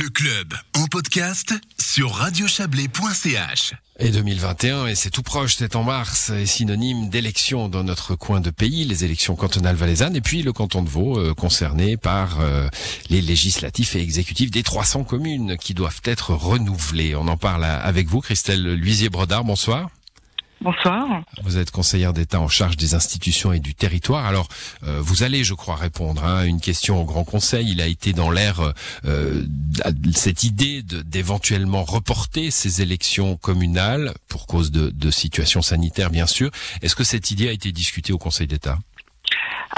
Le club en podcast sur radiochablais.ch. Et 2021, et c'est tout proche, c'est en mars, est synonyme d'élections dans notre coin de pays, les élections cantonales valaisannes, et puis le canton de Vaud, euh, concerné par euh, les législatifs et exécutifs des 300 communes qui doivent être renouvelées. On en parle avec vous, Christelle Luisier-Brodard, bonsoir. Bonsoir. Vous êtes conseillère d'État en charge des institutions et du territoire. Alors, euh, vous allez, je crois, répondre à hein, une question au Grand Conseil. Il a été dans l'air euh, cette idée d'éventuellement reporter ces élections communales pour cause de, de situation sanitaire, bien sûr. Est-ce que cette idée a été discutée au Conseil d'État?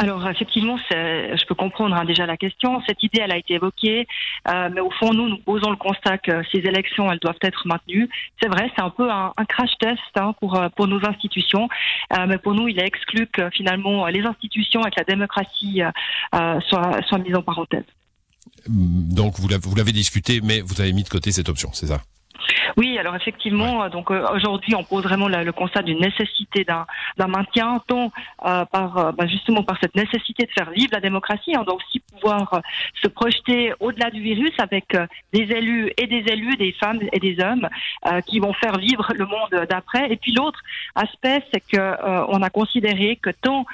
Alors effectivement, je peux comprendre hein, déjà la question. Cette idée, elle a été évoquée, euh, mais au fond, nous, nous posons le constat que ces élections, elles doivent être maintenues. C'est vrai, c'est un peu un, crash test hein, pour euh, pour nos institutions, euh, mais pour nous, il est exclu que finalement les institutions et que la démocratie soient soient mises en parenthèse. Donc vous l'avez discuté, mais vous avez mis de côté cette option, c'est ça? Oui, alors effectivement, donc euh, aujourd'hui, on pose vraiment le, constat d'une nécessité d'un maintien, tant euh, par euh, bah, justement par cette nécessité de faire vivre la démocratie. On doit aussi pouvoir se projeter au-delà du virus avec des élus et des élus, des femmes et des hommes qui vont faire vivre le monde d'après. Et puis l'autre aspect, c'est que on a considéré que tant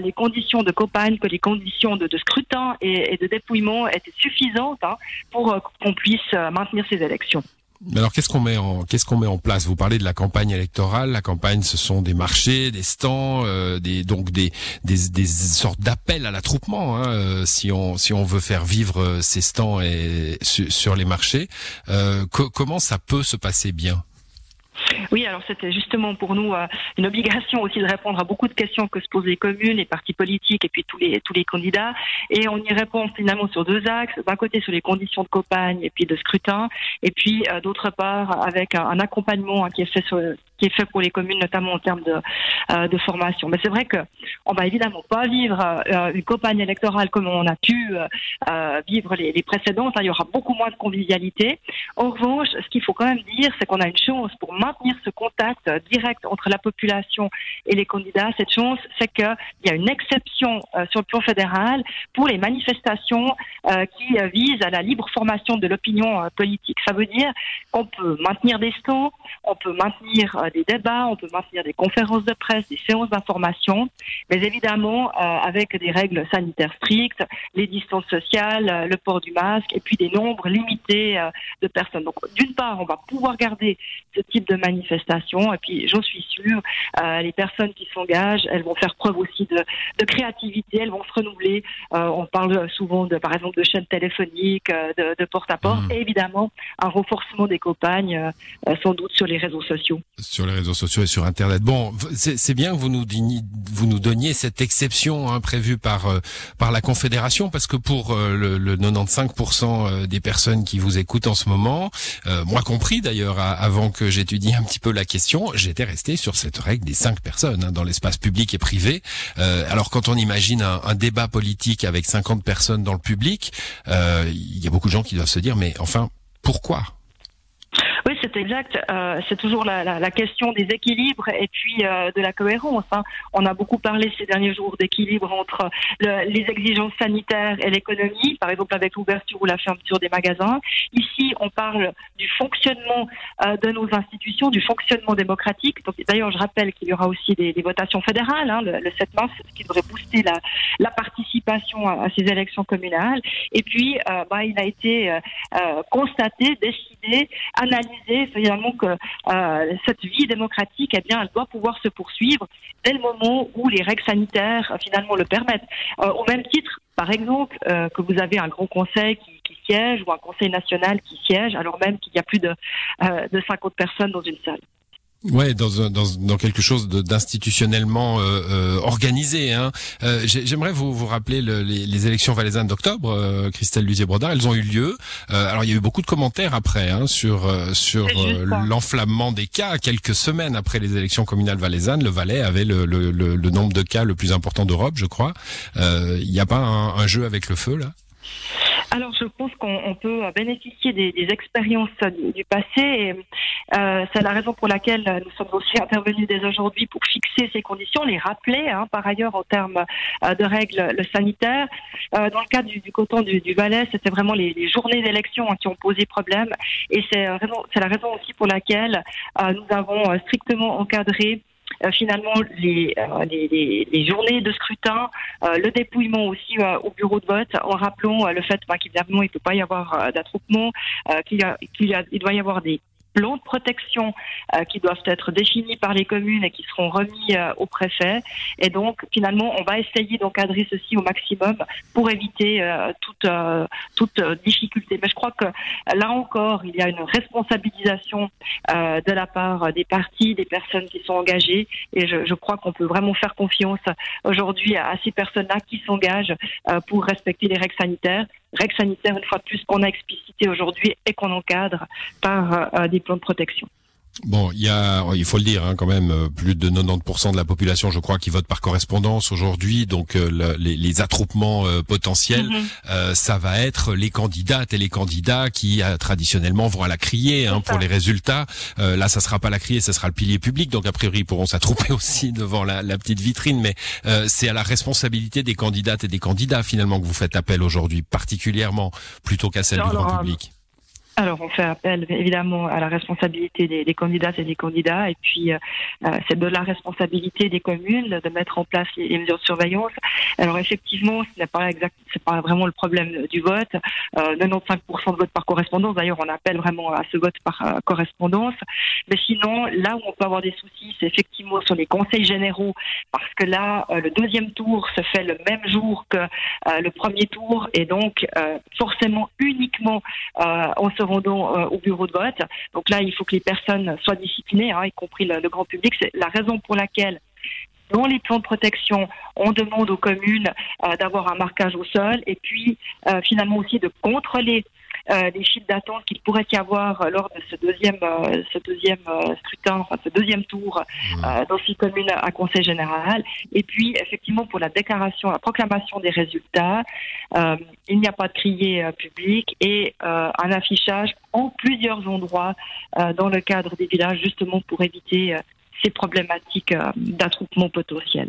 les conditions de campagne que les conditions de, scrutin et, de dépouillement étaient suffisantes hein, pour qu'on puisse maintenir ces élections. Alors qu'est-ce qu'on met en qu'est-ce qu'on met en place? Vous parlez de la campagne électorale. La campagne, ce sont des marchés, des stands, euh, des donc des sortes d'appels à l'attroupement. Hein, euh, si on si on veut faire vivre euh, ces stands et sur les marchés, euh, comment ça peut se passer bien? Oui, alors c'était justement pour nous euh, une obligation aussi de répondre à beaucoup de questions que se posent les communes, les partis politiques et puis tous les tous les candidats. Et on y répond finalement sur deux axes. D'un côté sur les conditions de campagne et puis de scrutin, et puis euh, d'autre part avec un, accompagnement hein, qui est fait sur, qui est fait pour les communes, notamment en termes de, euh, de formation. Mais c'est vrai que on va évidemment pas vivre une campagne électorale comme on a pu vivre les, les précédentes. Hein. Il y aura beaucoup moins de convivialité. En revanche, ce qu'il faut quand même dire, c'est qu'on a une chance pour maintenir ce contact direct entre la population et les candidats. Cette chance, c'est qu'il y a une exception sur le plan fédéral pour les manifestations qui visent à la libre formation de l'opinion politique. Ça veut dire qu'on peut maintenir des stands, on peut maintenir des débats, on peut maintenir des conférences de presse, des séances d'information, mais évidemment euh, avec des règles sanitaires strictes, les distances sociales, euh, le port du masque et puis des nombres limités euh, de personnes. Donc d'une part, on va pouvoir garder ce type de manifestation et puis j'en suis sûre, les personnes qui s'engagent, elles vont faire preuve aussi de, de créativité, elles vont se renouveler. on parle souvent de, par exemple, de chaînes téléphoniques, de, de porte-à-porte, mmh. et évidemment un renforcement des campagnes, sans doute sur les réseaux sociaux sur les réseaux sociaux et sur Internet. Bon, c'est bien que vous nous, donniez, vous nous donniez cette exception hein, prévue par euh, par la Confédération, parce que pour euh, le, le, 95% euh, des personnes qui vous écoutent en ce moment, moi compris d'ailleurs, avant que j'étudie un petit peu la question, j'étais resté sur cette règle des cinq personnes hein, dans l'espace public et privé. alors quand on imagine un, un, débat politique avec 50 personnes dans le public, il y a beaucoup de gens qui doivent se dire, mais enfin, pourquoi? C'est exact. Euh, c'est toujours la, question des équilibres et puis euh, de la cohérence. Hein. On a beaucoup parlé ces derniers jours d'équilibre entre le, les exigences sanitaires et l'économie, par exemple avec l'ouverture ou la fermeture des magasins. Ici, on parle du fonctionnement euh, de nos institutions, du fonctionnement démocratique. D'ailleurs, je rappelle qu'il y aura aussi des, votations fédérales hein, le, le, 7 mars, ce qui devrait booster la, participation à, ces élections communales. Et puis, bah, il a été constaté, analysé finalement que euh, cette vie démocratique, eh bien, elle doit pouvoir se poursuivre dès le moment où les règles sanitaires euh, finalement le permettent. Euh, au même titre, par exemple, que vous avez un grand conseil qui, qui, siège ou un conseil national qui siège, alors même qu'il y a plus de, de 50 personnes dans une salle. Ouais, dans, dans, dans quelque chose d'institutionnellement euh, euh, organisé. Hein. Euh, J'aimerais vous, vous rappeler le, les, les, élections valaisannes d'octobre, euh, Christelle Lusier-Brodard. Elles ont eu lieu. Euh, alors il y a eu beaucoup de commentaires après hein, sur sur l'enflammement des cas. Quelques semaines après les élections communales valaisannes, le Valais avait le, le, le nombre de cas le plus important d'Europe, je crois. Il n'y a pas un, un jeu avec le feu là? Alors, je pense qu'on peut bénéficier des, expériences du, passé. Et, euh, c'est la raison pour laquelle nous sommes aussi intervenus dès aujourd'hui pour fixer ces conditions, les rappeler, hein, par ailleurs, en termes euh, de règles sanitaires. Euh, dans le cas du, du coton du, du Valais, c'était vraiment les, journées d'élection hein, qui ont posé problème. Et c'est la raison aussi pour laquelle nous avons strictement encadré euh, finalement les, euh, les, les, journées de scrutin, euh, le dépouillement aussi au bureau de vote, en rappelant le fait bah, qu'évidemment il ne peut pas y avoir d'attroupement, qu'il il doit y avoir des plans de protection euh, qui doivent être définis par les communes et qui seront remis euh, au préfet. Et donc, finalement, on va essayer d'encadrer ceci au maximum pour éviter euh, toute, toute difficulté. Mais je crois que là encore, il y a une responsabilisation de la part des partis, des personnes qui sont engagées. Et je, je crois qu'on peut vraiment faire confiance aujourd'hui à, ces personnes-là qui s'engagent pour respecter les règles sanitaires règles sanitaires, une fois de plus, qu'on a explicité aujourd'hui et qu'on encadre par euh, des de protection. Bon, il y a, il faut le dire, hein, quand même, euh, plus de 90% de la population, je crois, qui vote par correspondance aujourd'hui. Donc, euh, les, les, attroupements potentiels, mhm. ça va être les candidates et les candidats qui traditionnellement vont à la crier hein, pour les résultats. là, ça sera pas la crier, ça sera le pilier public. Donc, a priori, ils pourront s'attrouper aussi devant la, la, petite vitrine. Mais c'est à la responsabilité des candidates et des candidats finalement que vous faites appel aujourd'hui, particulièrement plutôt qu'à celle du grand public. Alors, on fait appel évidemment à la responsabilité des, candidates et des candidats, et puis euh, euh, c'est de la responsabilité des communes de mettre en place les, mesures de surveillance. Alors, effectivement, ce n'est pas exact, c'est pas vraiment le problème du vote. Euh, 95% de vote par correspondance. D'ailleurs, on appelle vraiment à ce vote par euh, correspondance. Mais sinon, là où on peut avoir des soucis, c'est effectivement sur les conseils généraux, parce que là, le deuxième tour se fait le même jour que le premier tour, et donc forcément uniquement on se euh, au bureau de vote. Donc là, il faut que les personnes soient disciplinées, hein, y compris le, grand public. C'est la raison pour laquelle dans les plans de protection, on demande aux communes euh, d'avoir un marquage au sol et puis euh, finalement aussi de contrôler euh, des chiffres d'attente qu'il pourrait y avoir lors de ce deuxième, euh, ce deuxième euh, scrutin, enfin ce deuxième tour dans ces communes à Conseil général. Et puis, effectivement, pour la déclaration, la proclamation des résultats, il n'y a pas de crier public et un affichage en plusieurs endroits dans le cadre des villages, justement pour éviter ces problématiques d'attroupement potentiel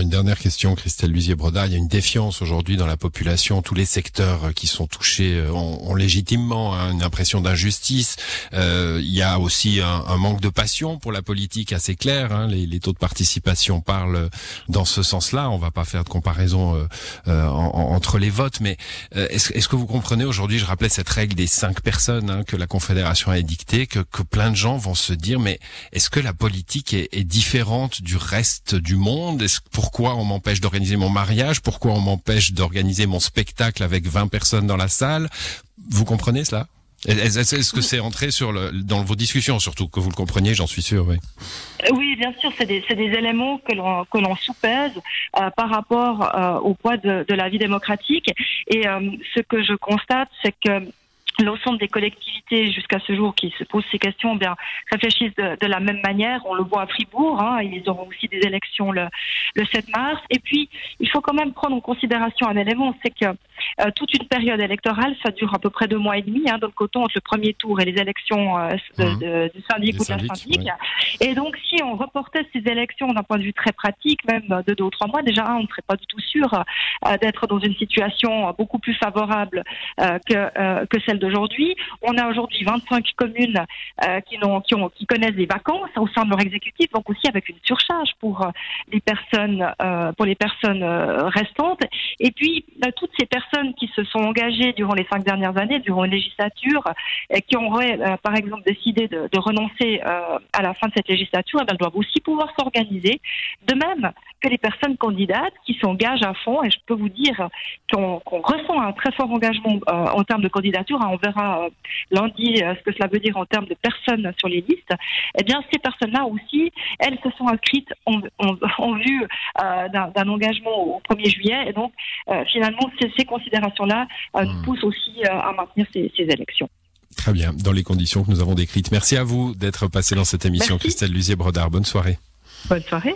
une dernière question, Christelle Lusier-Brodard. Il y a une défiance aujourd'hui dans la population. Tous les secteurs euh, qui sont touchés euh, ont, légitimement hein, une impression d'injustice. Euh, il y a aussi un, manque de passion pour la politique assez clair. Hein. Les, taux de participation parlent dans ce sens-là. On va pas faire de comparaison entre les votes, mais est-ce que vous comprenez aujourd'hui, je rappelais cette règle des cinq personnes hein, que la Confédération a édictée, que, plein de gens vont se dire, mais est-ce que la politique est, différente du reste du monde? Pourquoi on m'empêche d'organiser mon mariage, pourquoi on m'empêche d'organiser mon spectacle avec 20 personnes dans la salle? Vous comprenez cela? Est-ce que c'est entré dans vos discussions, surtout que vous le compreniez, j'en suis sûr, oui. Oui, bien sûr, c'est des, éléments que l'on soupèse euh, par rapport euh, au poids de, de, la vie démocratique. Et euh, ce que je constate, c'est que l'ensemble des collectivités jusqu'à ce jour qui se posent ces questions eh bien réfléchissent de, la même manière. On le voit à Fribourg, hein, ils auront aussi des élections le, le 7 mars. Et puis, il faut quand même prendre en considération un élément, c'est que euh, toute une période électorale, ça dure à peu près deux mois et demi, hein, donc coton entre le premier tour et les élections euh, de, mmh. de, du syndic ou de la syndic. Et donc, si on reportait ces élections d'un point de vue très pratique, même de deux ou trois mois, déjà, on ne serait pas du tout sûr euh, d'être dans une situation beaucoup plus favorable que, que celle d'aujourd'hui. On a aujourd'hui 25 communes qui, ont, qui, ont, qui connaissent des vacances au sein de leur exécutif, donc aussi avec une surcharge pour les personnes, pour les personnes restantes. Et puis, toutes ces personnes qui se sont engagées durant les cinq dernières années, durant une législature, et qui auraient, euh, par exemple, décidé de, renoncer euh, à la fin de cette législature, eh elles doivent aussi pouvoir s'organiser. De même que les personnes candidates qui s'engagent à fond, et je peux vous dire qu'on ressent un très fort engagement euh, en termes de candidature, hein, on verra lundi ce que cela veut dire en termes de personnes sur les listes, eh bien ces personnes-là aussi, elles se sont inscrites en, vue d'un engagement au 1er juillet, et donc finalement ces, ces considération-là euh, nous hmm. pousse aussi euh, à maintenir ces, élections. Très bien, dans les conditions que nous avons décrites. Merci à vous d'être passé dans cette émission, Christelle Lusier-Brodard. Bonne soirée. Bonne soirée.